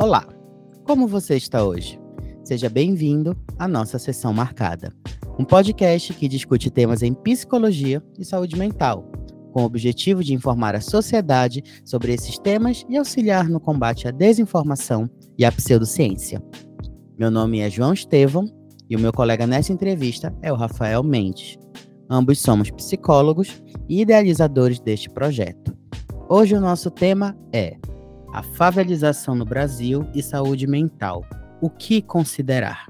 Olá, como você está hoje? Seja bem-vindo à nossa sessão marcada, um podcast que discute temas em psicologia e saúde mental, com o objetivo de informar a sociedade sobre esses temas e auxiliar no combate à desinformação e à pseudociência. Meu nome é João Estevão e o meu colega nessa entrevista é o Rafael Mendes. Ambos somos psicólogos e idealizadores deste projeto. Hoje o nosso tema é a favelização no Brasil e saúde mental. O que considerar?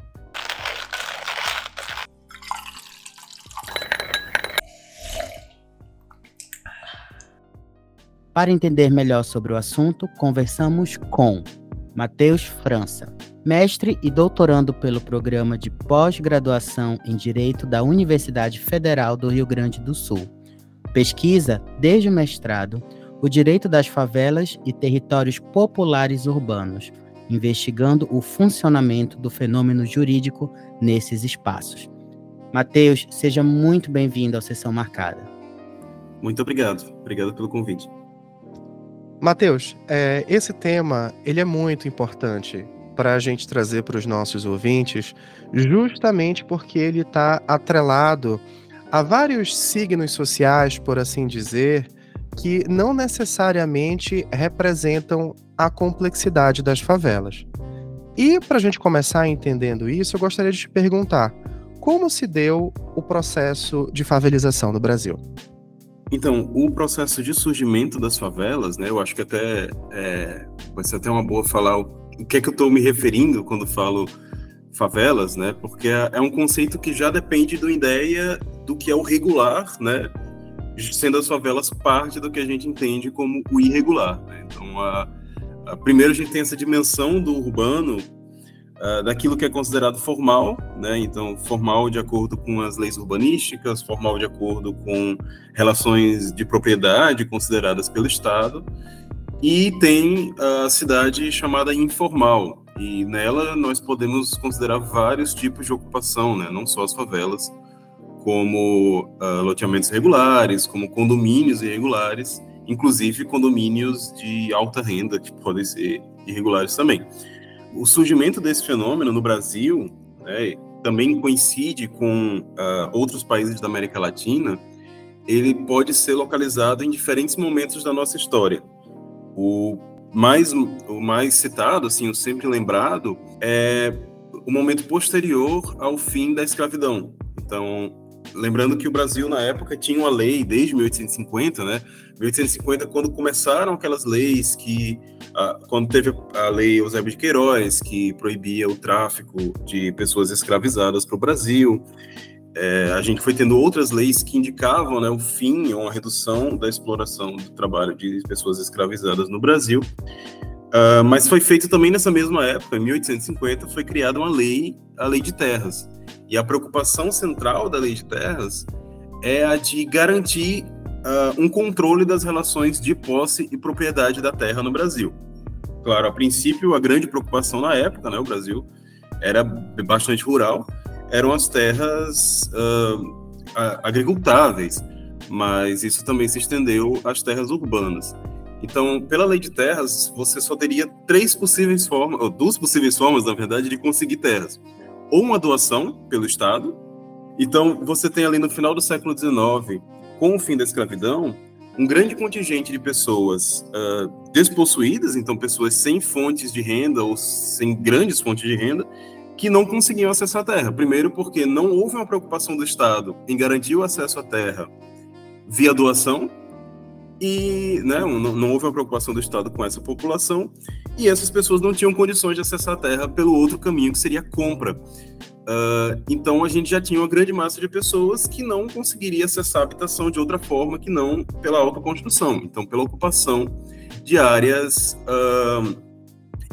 Para entender melhor sobre o assunto, conversamos com Matheus França, mestre e doutorando pelo programa de pós-graduação em Direito da Universidade Federal do Rio Grande do Sul. Pesquisa, desde o mestrado, o direito das favelas e territórios populares urbanos, investigando o funcionamento do fenômeno jurídico nesses espaços. Mateus, seja muito bem-vindo à Sessão Marcada. Muito obrigado. Obrigado pelo convite. Mateus, é, esse tema ele é muito importante para a gente trazer para os nossos ouvintes, justamente porque ele está atrelado a vários signos sociais, por assim dizer, que não necessariamente representam a complexidade das favelas. E para a gente começar entendendo isso, eu gostaria de te perguntar como se deu o processo de favelização no Brasil? Então, o processo de surgimento das favelas, né, eu acho que até é, vai ser até uma boa falar o, que é que eu estou me referindo quando falo favelas, né, porque é, é um conceito que já depende da ideia do que é o regular, né, sendo as favelas parte do que a gente entende como o irregular. Né? Então, a, a, primeiro a gente tem essa dimensão do urbano, uh, daquilo que é considerado formal, né? então formal de acordo com as leis urbanísticas, formal de acordo com relações de propriedade consideradas pelo Estado, e tem a cidade chamada informal, e nela nós podemos considerar vários tipos de ocupação, né? não só as favelas, como uh, loteamentos regulares, como condomínios irregulares, inclusive condomínios de alta renda, que podem ser irregulares também. O surgimento desse fenômeno no Brasil né, também coincide com uh, outros países da América Latina, ele pode ser localizado em diferentes momentos da nossa história. O mais, o mais citado, assim, o sempre lembrado, é o momento posterior ao fim da escravidão. Então, Lembrando que o Brasil, na época, tinha uma lei desde 1850, né? 1850, quando começaram aquelas leis que. Ah, quando teve a lei Eusébio de Queiroz, que proibia o tráfico de pessoas escravizadas para o Brasil. É, a gente foi tendo outras leis que indicavam né, o fim ou a redução da exploração do trabalho de pessoas escravizadas no Brasil. Uh, mas foi feito também nessa mesma época, em 1850, foi criada uma lei, a Lei de Terras, e a preocupação central da lei de terras é a de garantir uh, um controle das relações de posse e propriedade da terra no Brasil. Claro, a princípio, a grande preocupação na época, né, o Brasil era bastante rural, eram as terras uh, agricultáveis, mas isso também se estendeu às terras urbanas. Então, pela lei de terras, você só teria três possíveis formas, ou duas possíveis formas, na verdade, de conseguir terras ou uma doação pelo Estado. Então, você tem ali no final do século XIX, com o fim da escravidão, um grande contingente de pessoas uh, despossuídas, então pessoas sem fontes de renda ou sem grandes fontes de renda, que não conseguiam acessar a terra. Primeiro, porque não houve uma preocupação do Estado em garantir o acesso à terra via doação, e né, não, não, houve uma preocupação do Estado com essa população, e essas pessoas não tinham condições de acessar a terra pelo outro caminho, que seria a compra. Uh, então a gente já tinha uma grande massa de pessoas que não conseguiria acessar a habitação de outra forma que não pela autoconstrução, então pela ocupação de áreas uh,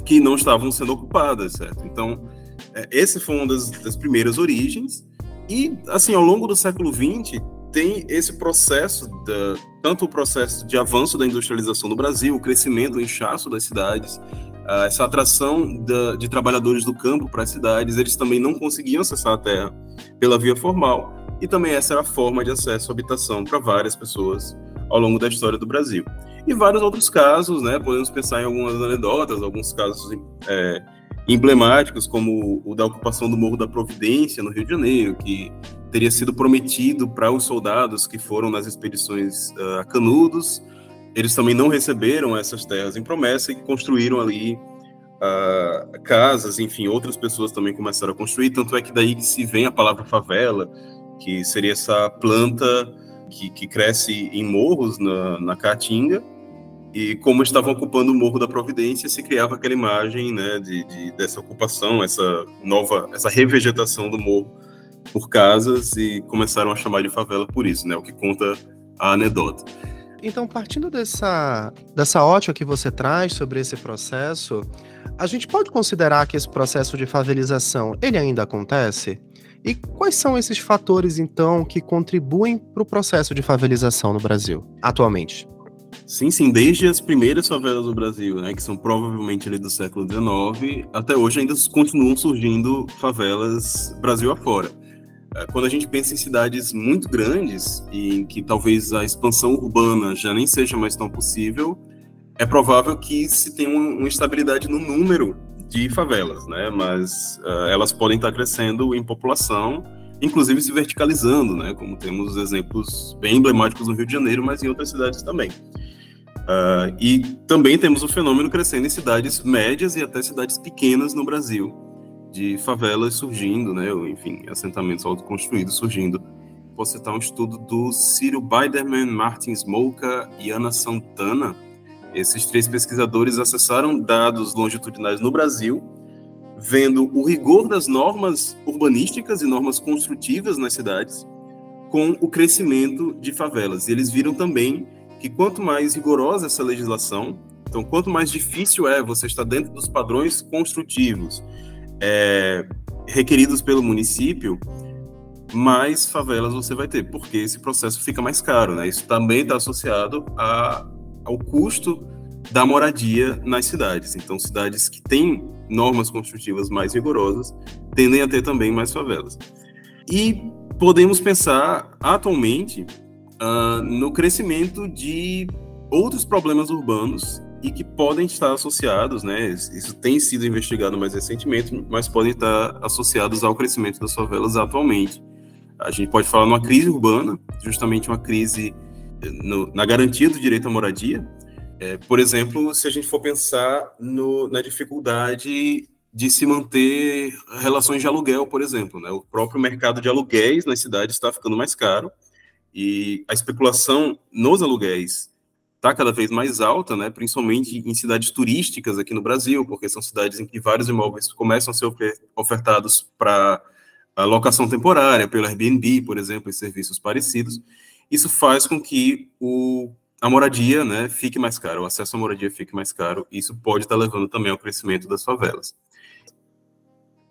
que não estavam sendo ocupadas, certo? Então, é, esse foi uma das, das primeiras origens, e assim, ao longo do século XX, tem esse processo, da, tanto o processo de avanço da industrialização do Brasil, o crescimento, o inchaço das cidades, uh, essa atração da, de trabalhadores do campo para as cidades, eles também não conseguiam acessar a terra pela via formal, e também essa era a forma de acesso à habitação para várias pessoas ao longo da história do Brasil. E vários outros casos, né? Podemos pensar em algumas anedotas, alguns casos é, emblemáticos, como o da ocupação do Morro da Providência, no Rio de Janeiro, que teria sido prometido para os soldados que foram nas expedições uh, a Canudos. Eles também não receberam essas terras em promessa e construíram ali uh, casas, enfim, outras pessoas também começaram a construir. Tanto é que daí que se vem a palavra favela, que seria essa planta que, que cresce em morros na, na Caatinga e como estavam ocupando o Morro da Providência, se criava aquela imagem né, de, de, dessa ocupação, essa nova, essa revegetação do morro por casas e começaram a chamar de favela por isso, né, o que conta a anedota. Então, partindo dessa, dessa ótica que você traz sobre esse processo, a gente pode considerar que esse processo de favelização ele ainda acontece? E quais são esses fatores, então, que contribuem para o processo de favelização no Brasil, atualmente? Sim, sim, desde as primeiras favelas do Brasil, né, que são provavelmente ali do século XIX, até hoje ainda continuam surgindo favelas Brasil afora. É, quando a gente pensa em cidades muito grandes e em que talvez a expansão urbana já nem seja mais tão possível, é provável que se tenha uma estabilidade no número de favelas, né? Mas uh, elas podem estar crescendo em população, inclusive se verticalizando, né? Como temos exemplos bem emblemáticos no Rio de Janeiro, mas em outras cidades também. Uh, e também temos o fenômeno crescendo em cidades médias e até cidades pequenas no Brasil, de favelas surgindo, né, ou, enfim, assentamentos autoconstruídos surgindo. Vou citar um estudo do Ciro Biderman, Martin Smolka e Ana Santana. Esses três pesquisadores acessaram dados longitudinais no Brasil, vendo o rigor das normas urbanísticas e normas construtivas nas cidades com o crescimento de favelas. E eles viram também que quanto mais rigorosa essa legislação, então quanto mais difícil é você estar dentro dos padrões construtivos é, requeridos pelo município, mais favelas você vai ter, porque esse processo fica mais caro, né? Isso também está associado a, ao custo da moradia nas cidades. Então, cidades que têm normas construtivas mais rigorosas tendem a ter também mais favelas. E podemos pensar atualmente uh, no crescimento de outros problemas urbanos e que podem estar associados, né? Isso tem sido investigado mais recentemente, mas podem estar associados ao crescimento das favelas atualmente. A gente pode falar numa crise urbana, justamente uma crise eh, no, na garantia do direito à moradia. É, por exemplo, se a gente for pensar no, na dificuldade de se manter relações de aluguel, por exemplo, né? O próprio mercado de aluguéis nas cidades está ficando mais caro e a especulação nos aluguéis está cada vez mais alta, né, principalmente em cidades turísticas aqui no Brasil, porque são cidades em que vários imóveis começam a ser ofertados para locação temporária, pelo Airbnb, por exemplo, e serviços parecidos. Isso faz com que o, a moradia né, fique mais cara, o acesso à moradia fique mais caro, isso pode estar levando também ao crescimento das favelas.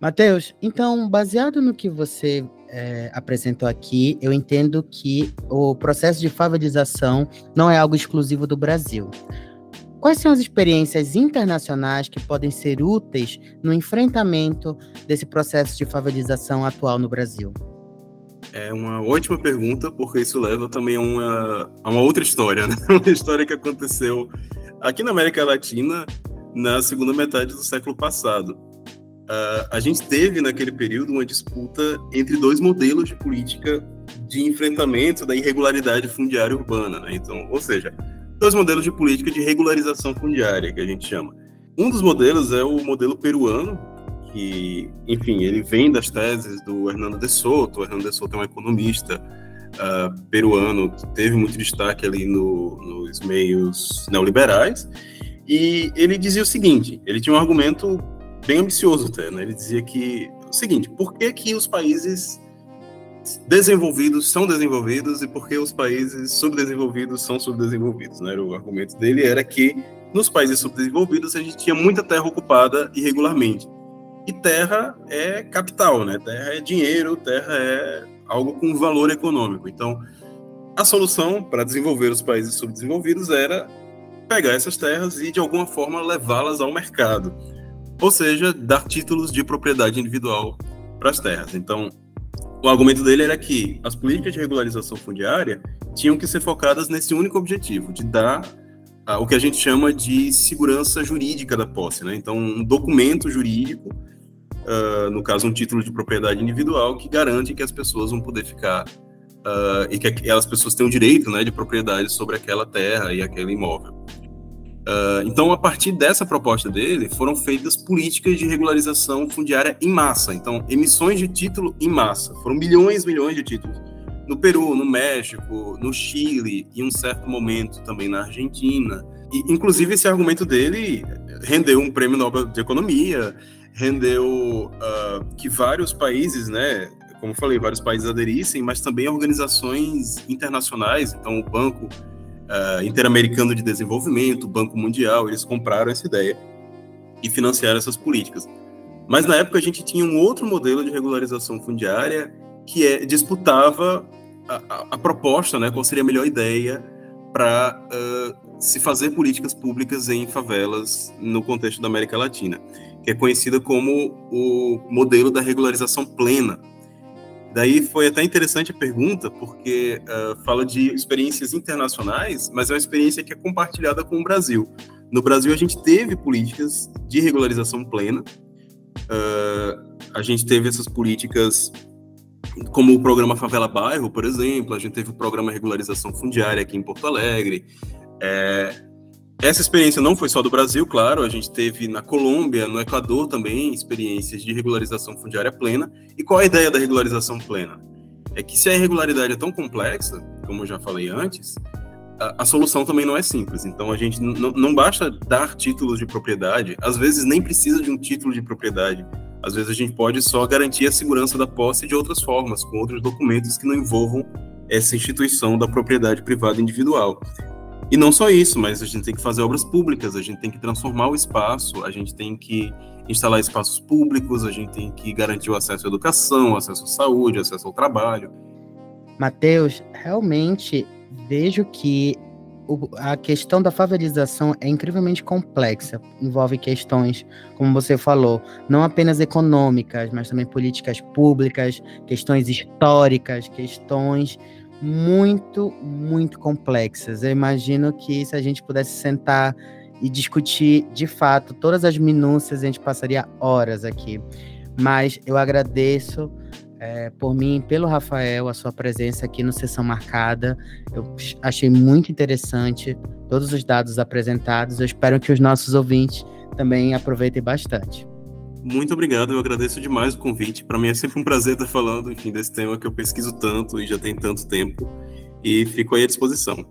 Matheus, então, baseado no que você é, apresentou aqui, eu entendo que o processo de favelização não é algo exclusivo do Brasil. Quais são as experiências internacionais que podem ser úteis no enfrentamento desse processo de favelização atual no Brasil? É uma ótima pergunta, porque isso leva também a uma, a uma outra história, né? Uma história que aconteceu aqui na América Latina na segunda metade do século passado. Uh, a gente teve naquele período uma disputa entre dois modelos de política de enfrentamento da irregularidade fundiária urbana, né? Então, ou seja, dois modelos de política de regularização fundiária que a gente chama. Um dos modelos é o modelo peruano, que, enfim, ele vem das teses do Hernando de Soto. O Hernando de Soto é um economista uh, peruano que teve muito destaque ali no, nos meios neoliberais. E ele dizia o seguinte: ele tinha um argumento bem ambicioso até, né? Ele dizia que o seguinte, por que que os países desenvolvidos são desenvolvidos e por que os países subdesenvolvidos são subdesenvolvidos, né? O argumento dele era que nos países subdesenvolvidos a gente tinha muita terra ocupada irregularmente. E terra é capital, né? Terra é dinheiro, terra é algo com valor econômico. Então, a solução para desenvolver os países subdesenvolvidos era pegar essas terras e de alguma forma levá-las ao mercado ou seja, dar títulos de propriedade individual para as terras. Então, o argumento dele era que as políticas de regularização fundiária tinham que ser focadas nesse único objetivo, de dar uh, o que a gente chama de segurança jurídica da posse, né? Então, um documento jurídico, uh, no caso, um título de propriedade individual, que garante que as pessoas vão poder ficar uh, e que aquelas pessoas têm o direito, né, de propriedade sobre aquela terra e aquele imóvel. Uh, então, a partir dessa proposta dele, foram feitas políticas de regularização fundiária em massa. Então, emissões de título em massa. Foram milhões e milhões de títulos. No Peru, no México, no Chile, e um certo momento também na Argentina. E, inclusive, esse argumento dele rendeu um prêmio Nobel de Economia, rendeu uh, que vários países, né, como falei, vários países aderissem, mas também organizações internacionais. Então, o Banco uh, Interamericano de Desenvolvimento, o Banco Mundial, eles compraram essa ideia e financiaram essas políticas. Mas na época a gente tinha um outro modelo de regularização fundiária que é, disputava a, a, a proposta, né, qual seria a melhor ideia para uh, se fazer políticas públicas em favelas no contexto da América Latina, que é conhecida como o modelo da regularização plena, Daí foi até interessante a pergunta, porque uh, fala de experiências internacionais, mas é uma experiência que é compartilhada com o Brasil. No Brasil, a gente teve políticas de regularização plena, uh, a gente teve essas políticas como o programa Favela Bairro, por exemplo, a gente teve o programa Regularização Fundiária aqui em Porto Alegre, é, essa experiência não foi só do Brasil, claro, a gente teve na Colômbia, no Equador também, experiências de regularização fundiária plena. E qual a ideia da regularização plena? É que se a irregularidade é tão complexa, como eu já falei antes, a, a solução também não é simples. Então a gente não basta dar títulos de propriedade, às vezes nem precisa de um título de propriedade. Às vezes a gente pode só garantir a segurança da posse de outras formas, com outros documentos que não envolvam essa instituição da propriedade privada individual. E não só isso, mas a gente tem que fazer obras públicas, a gente tem que transformar o espaço, a gente tem que instalar espaços públicos, a gente tem que garantir o acesso à educação, acesso à saúde, acesso ao trabalho. Mateus, realmente vejo que a questão da favelização é incrivelmente complexa. Envolve questões, como você falou, não apenas econômicas, mas também políticas públicas, questões históricas, questões muito, muito complexas. Eu imagino que se a gente pudesse sentar e discutir de fato todas as minúcias, a gente passaria horas aqui. Mas eu agradeço é, por mim, pelo Rafael, a sua presença aqui no Sessão Marcada. Eu achei muito interessante todos os dados apresentados. Eu espero que os nossos ouvintes também aproveitem bastante. Muito obrigado, eu agradeço demais o convite. Para mim é sempre um prazer estar falando, enfim, desse tema que eu pesquiso tanto e já tem tanto tempo. E fico aí à disposição.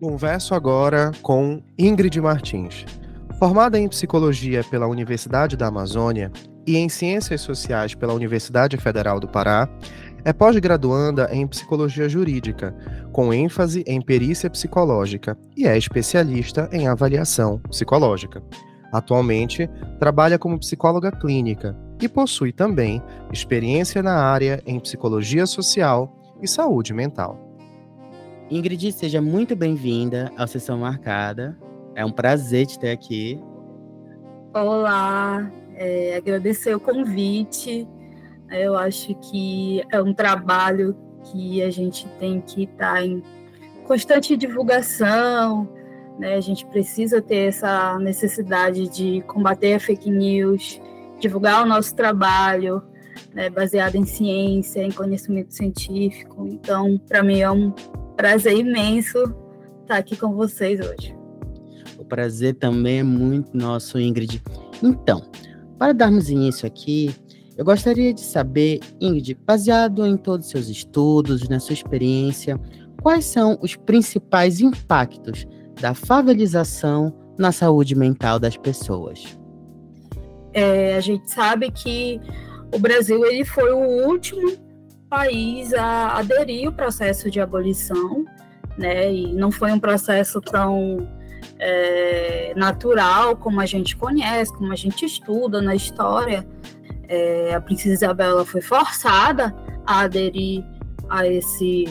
Converso agora com Ingrid Martins. Formada em psicologia pela Universidade da Amazônia e em ciências sociais pela Universidade Federal do Pará, é pós-graduanda em psicologia jurídica, com ênfase em perícia psicológica, e é especialista em avaliação psicológica. Atualmente, trabalha como psicóloga clínica e possui também experiência na área em psicologia social e saúde mental. Ingrid, seja muito bem-vinda à Sessão Marcada. É um prazer te ter aqui. Olá, é, agradecer o convite. Eu acho que é um trabalho que a gente tem que estar tá em constante divulgação, né? A gente precisa ter essa necessidade de combater a fake news, divulgar o nosso trabalho, né, baseado em ciência, em conhecimento científico. Então, para mim é um prazer imenso estar aqui com vocês hoje. O prazer também é muito nosso, Ingrid. Então, para darmos início aqui, eu gostaria de saber, Ingrid, baseado em todos os seus estudos, na sua experiência, quais são os principais impactos da favelização na saúde mental das pessoas? É, a gente sabe que o Brasil ele foi o último país a aderir ao processo de abolição, né? E não foi um processo tão é, natural como a gente conhece, como a gente estuda na história é, a princesa Isabel foi forçada a aderir a esse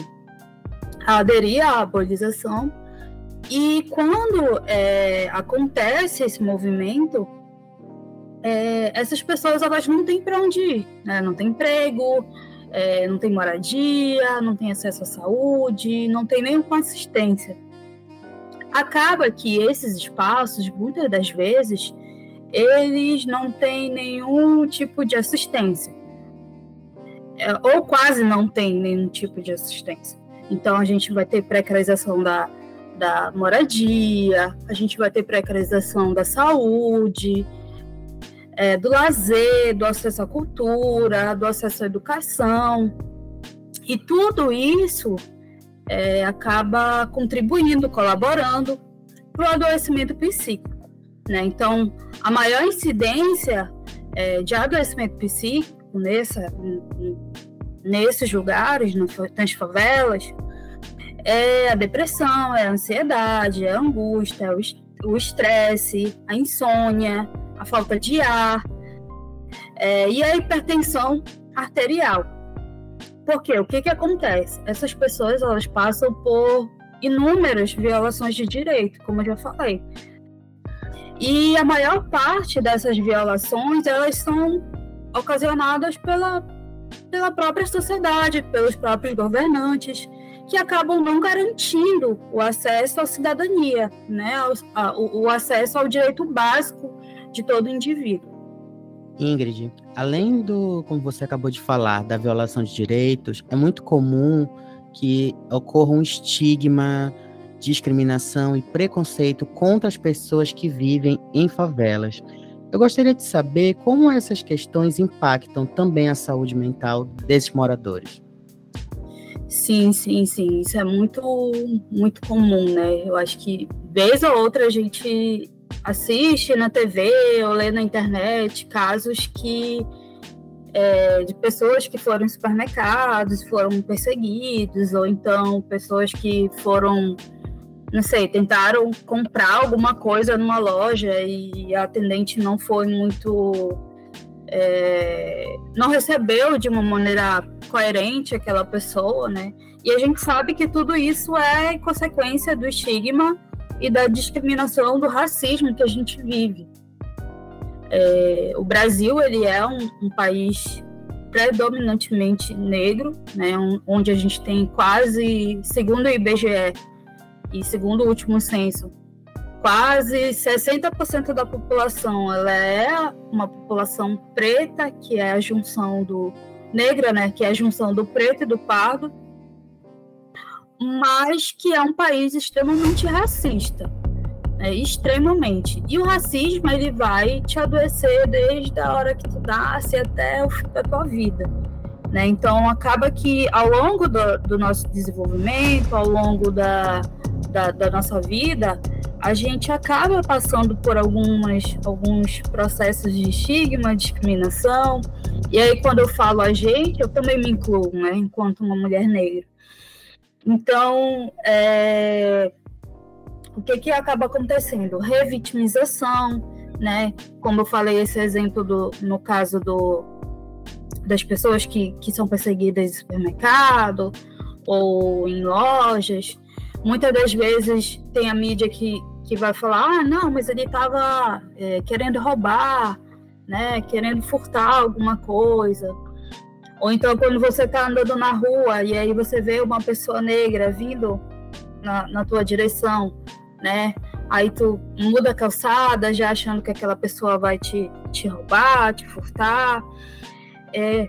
a aderir à abolização E quando é, acontece esse movimento, é, essas pessoas elas não têm para onde ir, né? não tem emprego, é, não tem moradia, não tem acesso à saúde, não tem nenhuma assistência. Acaba que esses espaços, muitas das vezes, eles não têm nenhum tipo de assistência, é, ou quase não tem nenhum tipo de assistência. Então a gente vai ter precarização da, da moradia, a gente vai ter precarização da saúde, é, do lazer, do acesso à cultura, do acesso à educação. E tudo isso é, acaba contribuindo, colaborando para o adoecimento psíquico. Né? Então, a maior incidência é, de adoecimento psíquico nessa, nesses lugares, nas favelas, é a depressão, é a ansiedade, é a angústia, é o estresse, a insônia, a falta de ar é, e a hipertensão arterial. Porque o que, que acontece? Essas pessoas elas passam por inúmeras violações de direito, como eu já falei. E a maior parte dessas violações elas são ocasionadas pela, pela própria sociedade, pelos próprios governantes, que acabam não garantindo o acesso à cidadania, né? o, o acesso ao direito básico de todo indivíduo. Ingrid, além do, como você acabou de falar, da violação de direitos, é muito comum que ocorra um estigma, discriminação e preconceito contra as pessoas que vivem em favelas. Eu gostaria de saber como essas questões impactam também a saúde mental desses moradores. Sim, sim, sim. Isso é muito, muito comum, né? Eu acho que vez ou outra a gente assiste na TV ou lê na internet casos que é, de pessoas que foram em supermercados, foram perseguidos, ou então pessoas que foram, não sei, tentaram comprar alguma coisa numa loja e a atendente não foi muito. É, não recebeu de uma maneira coerente aquela pessoa, né? E a gente sabe que tudo isso é consequência do estigma e da discriminação do racismo que a gente vive. É, o Brasil ele é um, um, país predominantemente negro, né, um, onde a gente tem quase, segundo o IBGE e segundo o último censo, quase 60% da população ela é uma população preta, que é a junção do negra, né, que é a junção do preto e do pardo, mas que é um país extremamente racista. É, extremamente. E o racismo, ele vai te adoecer desde a hora que tu nasce até o fim da tua vida. Né? Então, acaba que ao longo do, do nosso desenvolvimento, ao longo da, da, da, nossa vida, a gente acaba passando por algumas, alguns processos de estigma, discriminação. E aí, quando eu falo a gente, eu também me incluo, né, enquanto uma mulher negra. Então, é, o que, que acaba acontecendo? Revitimização, né? Como eu falei, esse exemplo do, no caso do, das pessoas que, que são perseguidas em supermercado ou em lojas. Muitas das vezes tem a mídia que, que vai falar: ah, não, mas ele estava é, querendo roubar, né? Querendo furtar alguma coisa. Ou então quando você está andando na rua e aí você vê uma pessoa negra vindo na, na tua direção, né? Aí tu muda a calçada já achando que aquela pessoa vai te, te roubar, te furtar. É,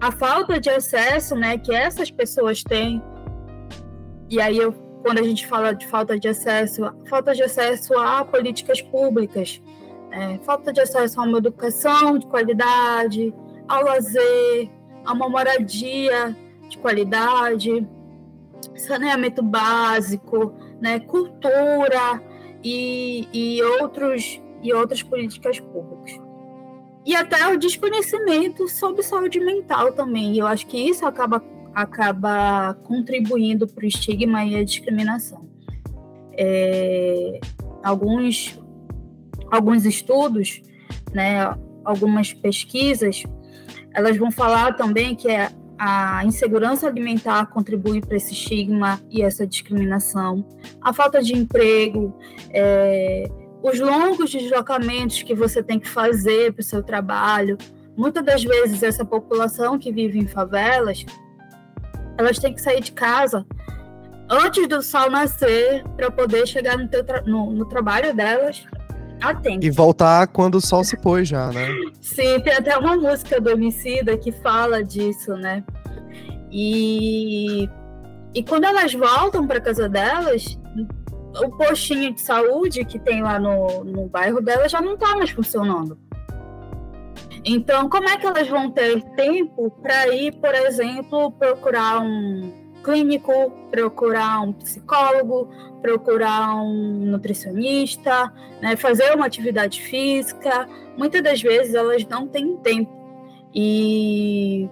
a falta de acesso, né, que essas pessoas têm. E aí eu, quando a gente fala de falta de acesso, falta de acesso a políticas públicas, é, falta de acesso a uma educação de qualidade, ao lazer, a uma moradia de qualidade, saneamento básico, né, cultura e, e, outros, e outras políticas públicas. E até o desconhecimento sobre saúde mental também. Eu acho que isso acaba, acaba contribuindo para o estigma e a discriminação. É, alguns, alguns estudos, né, algumas pesquisas elas vão falar também que é a insegurança alimentar contribui para esse estigma e essa discriminação, a falta de emprego, é, os longos deslocamentos que você tem que fazer para o seu trabalho. Muitas das vezes, essa população que vive em favelas, elas têm que sair de casa antes do sol nascer para poder chegar no, tra no, no trabalho delas a tempo. E voltar quando o sol se pôs já, né? Sim, tem até uma música do Homicida que fala disso, né? E, e quando elas voltam para casa delas, o postinho de saúde que tem lá no, no bairro delas já não está mais funcionando. Então, como é que elas vão ter tempo para ir, por exemplo, procurar um clínico, procurar um psicólogo, procurar um nutricionista, né, fazer uma atividade física. Muitas das vezes elas não têm tempo. E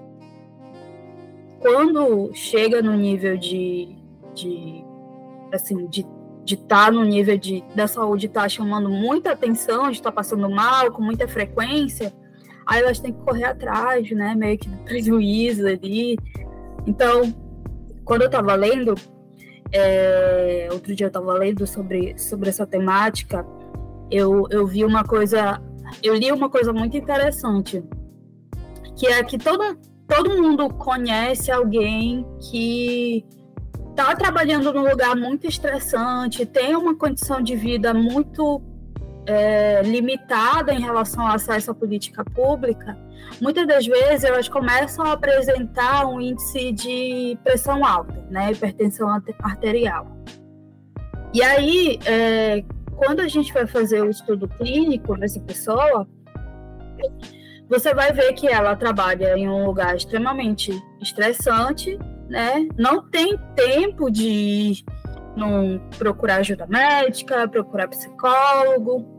quando chega no nível de, de assim, de de estar tá no nível de, da saúde estar tá chamando muita atenção, de estar tá passando mal com muita frequência, aí elas têm que correr atrás, né? Meio que do prejuízo ali. Então, quando eu estava lendo, é, outro dia eu estava lendo sobre, sobre essa temática, eu, eu vi uma coisa, eu li uma coisa muito interessante, que é que todo, todo mundo conhece alguém que está trabalhando num lugar muito estressante, tem uma condição de vida muito é, limitada em relação ao acesso à política pública, muitas das vezes elas começam a apresentar um índice de pressão alta, né, hipertensão arterial. E aí, é, quando a gente vai fazer o estudo clínico dessa pessoa, você vai ver que ela trabalha em um lugar extremamente estressante, né? Não tem tempo de não procurar ajuda médica, procurar psicólogo.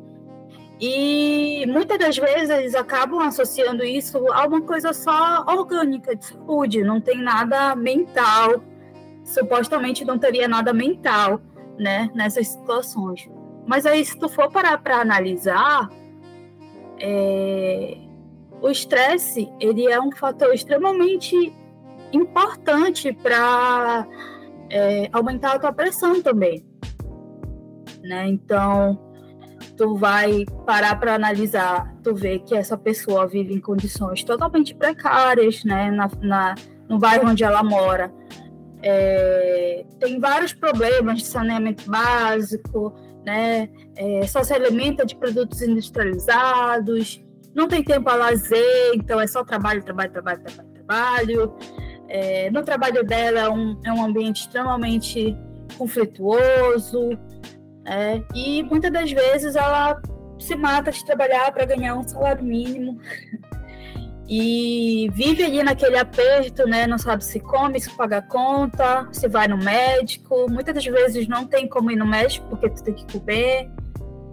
E muitas das vezes eles acabam associando isso a uma coisa só orgânica de saúde, não tem nada mental, supostamente não teria nada mental, né, nessas situações. Mas aí, se tu for parar para analisar, é, o estresse ele é um fator extremamente importante para é, aumentar a tua pressão também. Né? Então, tu vai parar para analisar, tu vê que essa pessoa vive em condições totalmente precárias, né? Na, na no bairro onde ela mora. É, tem vários problemas de saneamento básico, né? É, só se alimenta de produtos industrializados, não tem tempo a lazer, então é só trabalho, trabalho, trabalho, trabalho, trabalho. É, no trabalho dela é um, é um ambiente extremamente conflituoso, é, e muitas das vezes ela se mata de trabalhar para ganhar um salário mínimo e vive ali naquele aperto, né? Não sabe se come, se paga conta, se vai no médico. Muitas das vezes não tem como ir no médico porque tu tem que comer,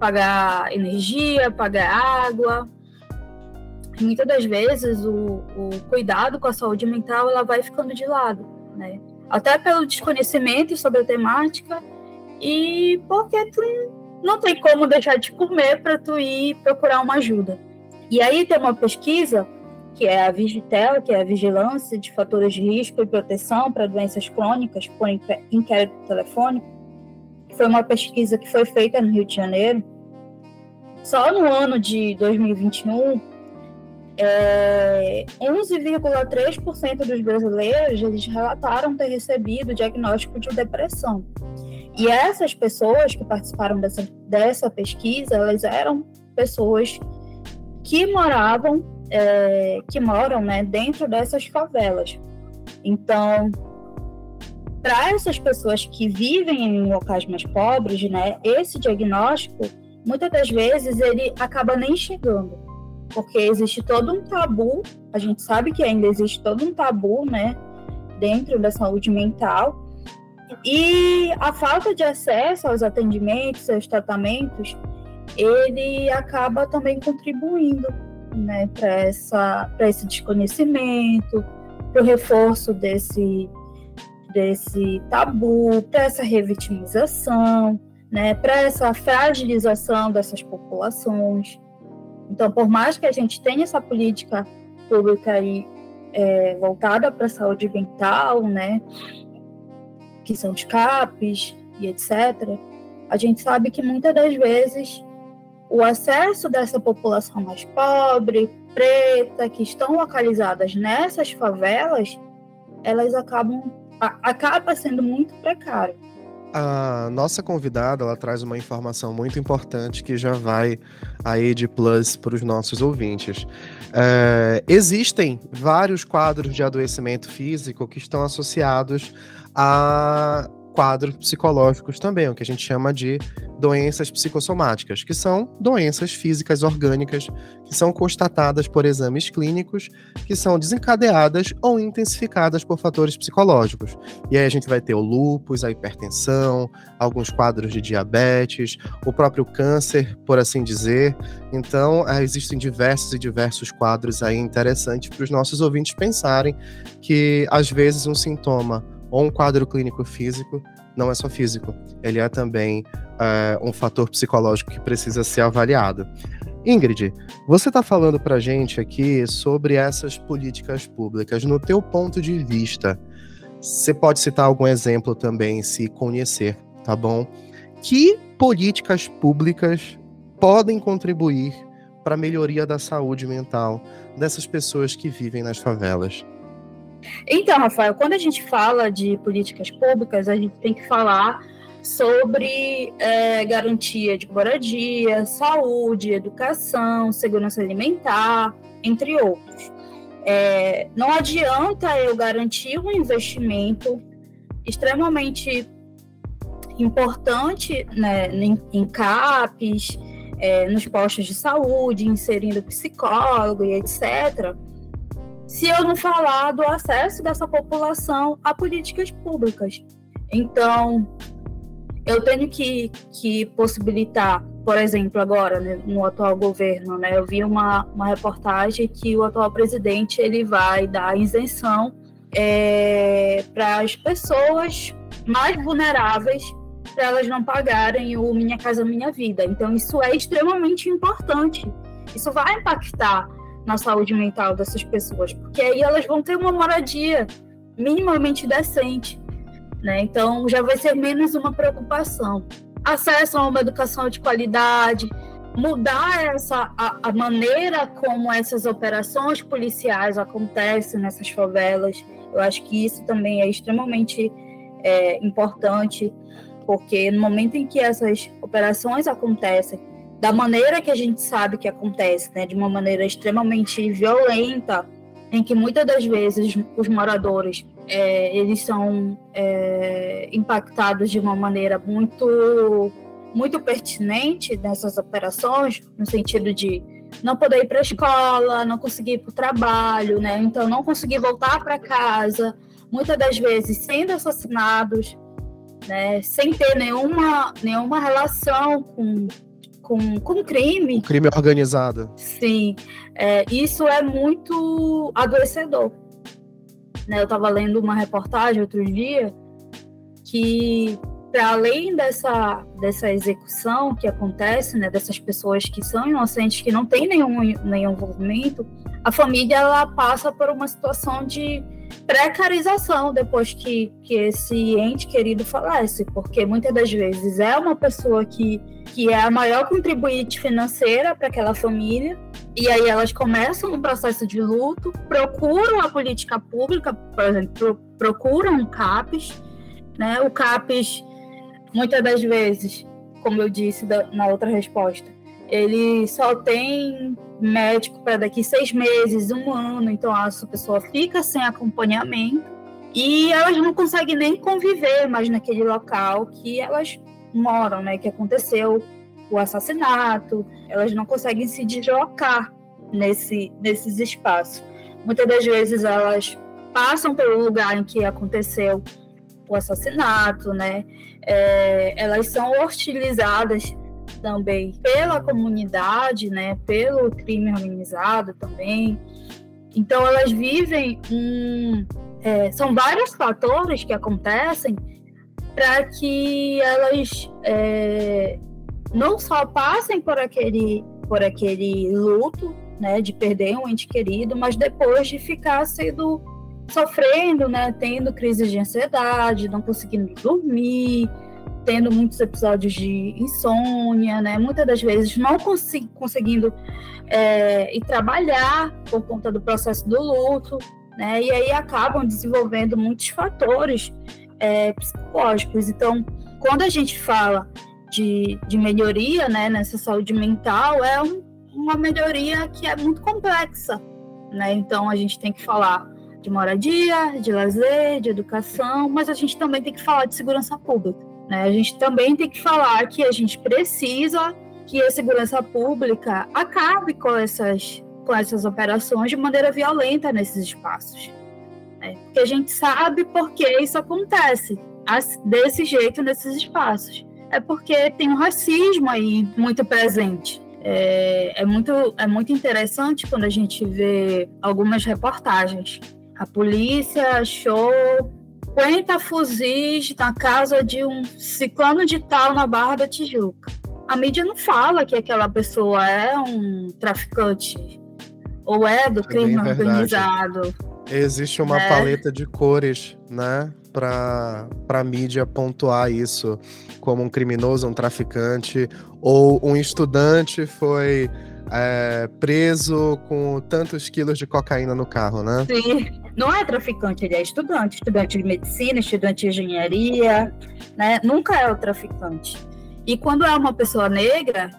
pagar energia, pagar água muitas das vezes o, o, cuidado com a saúde mental ela vai ficando de lado, né? Até pelo desconhecimento sobre a temática e porque tu não tem como deixar de comer para tu ir procurar uma ajuda. E aí tem uma pesquisa que é a Vigitel, que é a Vigilância de Fatores de Risco e Proteção para Doenças Crônicas por Inquérito Telefônico, foi uma pesquisa que foi feita no Rio de Janeiro. Só no ano de 2021, é, 11,3% dos brasileiros eles relataram ter recebido diagnóstico de depressão. E essas pessoas que participaram dessa, dessa pesquisa, elas eram pessoas que moravam, é, que moram né, dentro dessas favelas. Então, para essas pessoas que vivem em locais mais pobres, né, esse diagnóstico, muitas das vezes, ele acaba nem chegando porque existe todo um tabu, a gente sabe que ainda existe todo um tabu, né, dentro da saúde mental, e a falta de acesso aos atendimentos, aos tratamentos, ele acaba também contribuindo, né, para esse desconhecimento, para o reforço desse desse tabu, para essa revitimização, né, para essa fragilização dessas populações. Então, por mais que a gente tenha essa política pública aí é, voltada para a saúde mental, né, que são os CAPs e etc., a gente sabe que muitas das vezes o acesso dessa população mais pobre, preta, que estão localizadas nessas favelas, elas acabam acaba sendo muito precário. A nossa convidada, ela traz uma informação muito importante que já vai aí de plus para os nossos ouvintes. É, existem vários quadros de adoecimento físico que estão associados a quadros psicológicos também, o que a gente chama de doenças psicossomáticas, que são doenças físicas orgânicas que são constatadas por exames clínicos, que são desencadeadas ou intensificadas por fatores psicológicos. E aí a gente vai ter o lúpus, a hipertensão, alguns quadros de diabetes, o próprio câncer, por assim dizer. Então, eh, existem diversos e diversos quadros aí interessantes para os nossos ouvintes pensarem que às vezes um sintoma ou um quadro clínico físico não é só físico, ele é também é, um fator psicológico que precisa ser avaliado. Ingrid, você está falando para gente aqui sobre essas políticas públicas. No teu ponto de vista, você pode citar algum exemplo também, se conhecer, tá bom? Que políticas públicas podem contribuir para a melhoria da saúde mental dessas pessoas que vivem nas favelas? Então, Rafael, quando a gente fala de políticas públicas, a gente tem que falar sobre é, garantia de moradia, saúde, educação, segurança alimentar, entre outros. É, não adianta eu garantir um investimento extremamente importante né, em, em CAPES, é, nos postos de saúde, inserindo psicólogo e etc., se eu não falar do acesso dessa população a políticas públicas. Então, eu tenho que, que possibilitar, por exemplo, agora, né, no atual governo, né, eu vi uma, uma reportagem que o atual presidente ele vai dar isenção é, para as pessoas mais vulneráveis para elas não pagarem o Minha Casa Minha Vida. Então, isso é extremamente importante. Isso vai impactar na saúde mental dessas pessoas, porque aí elas vão ter uma moradia minimamente decente, né? Então já vai ser menos uma preocupação. Acesso a uma educação de qualidade, mudar essa a, a maneira como essas operações policiais acontecem nessas favelas. Eu acho que isso também é extremamente é, importante, porque no momento em que essas operações acontecem da maneira que a gente sabe que acontece, né, de uma maneira extremamente violenta, em que muitas das vezes os moradores é, eles são é, impactados de uma maneira muito muito pertinente nessas operações, no sentido de não poder ir para a escola, não conseguir ir para o trabalho, né? Então não conseguir voltar para casa, muitas das vezes sendo assassinados, né? Sem ter nenhuma nenhuma relação com com, com crime. O crime organizado. Sim, é, isso é muito adoecedor. Né, eu estava lendo uma reportagem outro dia que, para além dessa, dessa execução que acontece, né, dessas pessoas que são inocentes, que não têm nenhum, nenhum envolvimento, a família ela passa por uma situação de precarização depois que, que esse ente querido falece, porque muitas das vezes é uma pessoa que, que é a maior contribuinte financeira para aquela família, e aí elas começam um processo de luto, procuram a política pública, por exemplo, procuram o CAPES, né? O CAPES, muitas das vezes, como eu disse na outra resposta, ele só tem médico para daqui seis meses, um ano, então essa pessoa fica sem acompanhamento e elas não conseguem nem conviver mais naquele local que elas moram, né? Que aconteceu o assassinato, elas não conseguem se deslocar nesse, nesses espaços. Muitas das vezes elas passam pelo lugar em que aconteceu o assassinato, né? É, elas são hostilizadas também pela comunidade, né, pelo crime organizado também. Então elas vivem um, é, são vários fatores que acontecem para que elas é, não só passem por aquele por aquele luto, né, de perder um ente querido, mas depois de ficar sendo sofrendo, né, tendo crises de ansiedade, não conseguindo dormir, tendo muitos episódios de insônia, né, muitas das vezes não conseguindo é, ir trabalhar por conta do processo do luto, né, e aí acabam desenvolvendo muitos fatores é, psicológicos. Então, quando a gente fala de, de melhoria, né, nessa saúde mental, é um, uma melhoria que é muito complexa, né? Então, a gente tem que falar de moradia, de lazer, de educação, mas a gente também tem que falar de segurança pública. Né? A gente também tem que falar que a gente precisa que a segurança pública acabe com essas, com essas operações de maneira violenta nesses espaços. Né? Porque a gente sabe por que isso acontece desse jeito nesses espaços. É porque tem um racismo aí muito presente. É, é, muito, é muito interessante quando a gente vê algumas reportagens a polícia achou 50 fuzis na casa de um ciclano de tal na Barra da Tijuca. A mídia não fala que aquela pessoa é um traficante ou é do é crime organizado. Existe uma é. paleta de cores, né, para a mídia pontuar isso como um criminoso, um traficante, ou um estudante foi é, preso com tantos quilos de cocaína no carro, né? Sim não é traficante, ele é estudante, estudante de medicina, estudante de engenharia, né? Nunca é o traficante. E quando é uma pessoa negra,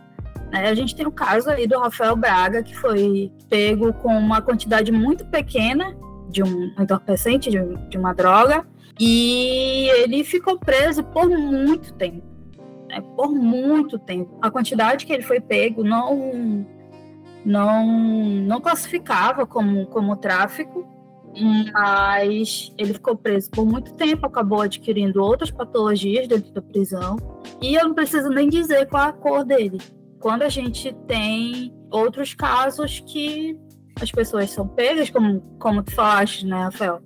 né, a gente tem o caso aí do Rafael Braga, que foi pego com uma quantidade muito pequena de um entorpecente, de, de uma droga, e ele ficou preso por muito tempo. Né, por muito tempo. A quantidade que ele foi pego não não não classificava como, como tráfico, mas ele ficou preso por muito tempo, acabou adquirindo outras patologias dentro da prisão. E eu não preciso nem dizer qual a cor dele. Quando a gente tem outros casos que as pessoas são pegas, como, como tu falaste, né, Rafael?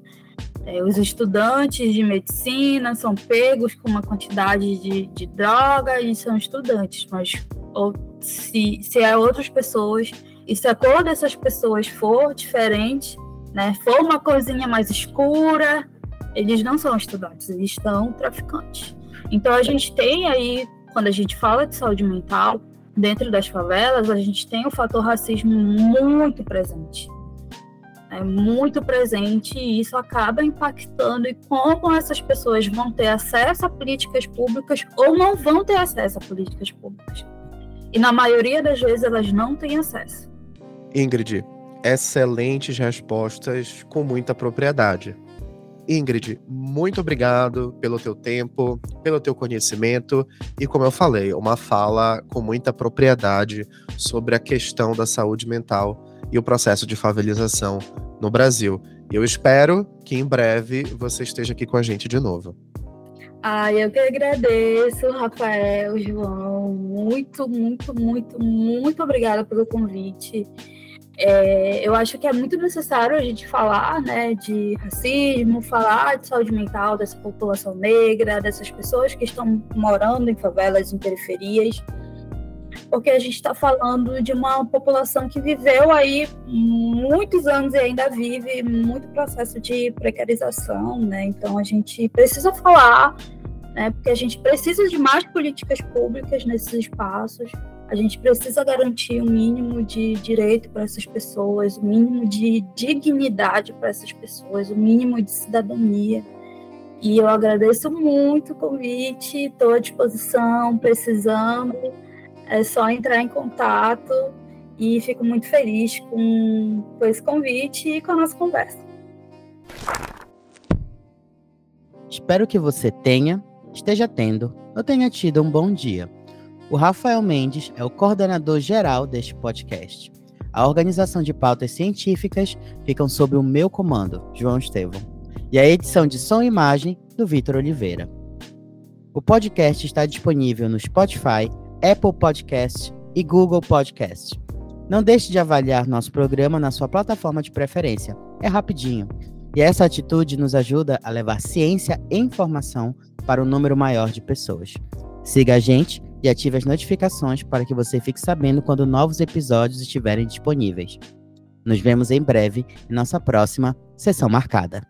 É, os estudantes de medicina são pegos com uma quantidade de, de droga e são estudantes, mas ou, se, se é outras pessoas e se a cor dessas pessoas for diferente, né, for uma coisinha mais escura, eles não são estudantes, eles estão traficantes. Então a gente tem aí, quando a gente fala de saúde mental, dentro das favelas, a gente tem o fator racismo muito presente. É muito presente e isso acaba impactando e como essas pessoas vão ter acesso a políticas públicas ou não vão ter acesso a políticas públicas. E na maioria das vezes elas não têm acesso. Ingrid, excelentes respostas com muita propriedade. Ingrid, muito obrigado pelo teu tempo, pelo teu conhecimento e, como eu falei, uma fala com muita propriedade sobre a questão da saúde mental e o processo de favelização no Brasil. Eu espero que em breve você esteja aqui com a gente de novo. Ah, eu que agradeço, Rafael, João. Muito, muito, muito, muito obrigada pelo convite. É, eu acho que é muito necessário a gente falar né, de racismo, falar de saúde mental dessa população negra, dessas pessoas que estão morando em favelas, em periferias, porque a gente está falando de uma população que viveu aí muitos anos e ainda vive muito processo de precarização, né? Então a gente precisa falar, né? Porque a gente precisa de mais políticas públicas nesses espaços a gente precisa garantir o um mínimo de direito para essas pessoas, o um mínimo de dignidade para essas pessoas, o um mínimo de cidadania. E eu agradeço muito o convite, estou à disposição, precisando, é só entrar em contato e fico muito feliz com, com esse convite e com a nossa conversa. Espero que você tenha, esteja tendo ou tenha tido um bom dia. O Rafael Mendes é o coordenador geral deste podcast. A organização de pautas científicas ficam sob o meu comando, João Estevão, e a edição de som e imagem do Vitor Oliveira. O podcast está disponível no Spotify, Apple Podcast e Google Podcast. Não deixe de avaliar nosso programa na sua plataforma de preferência. É rapidinho. E essa atitude nos ajuda a levar ciência e informação para um número maior de pessoas. Siga a gente e ative as notificações para que você fique sabendo quando novos episódios estiverem disponíveis. Nos vemos em breve em nossa próxima sessão marcada.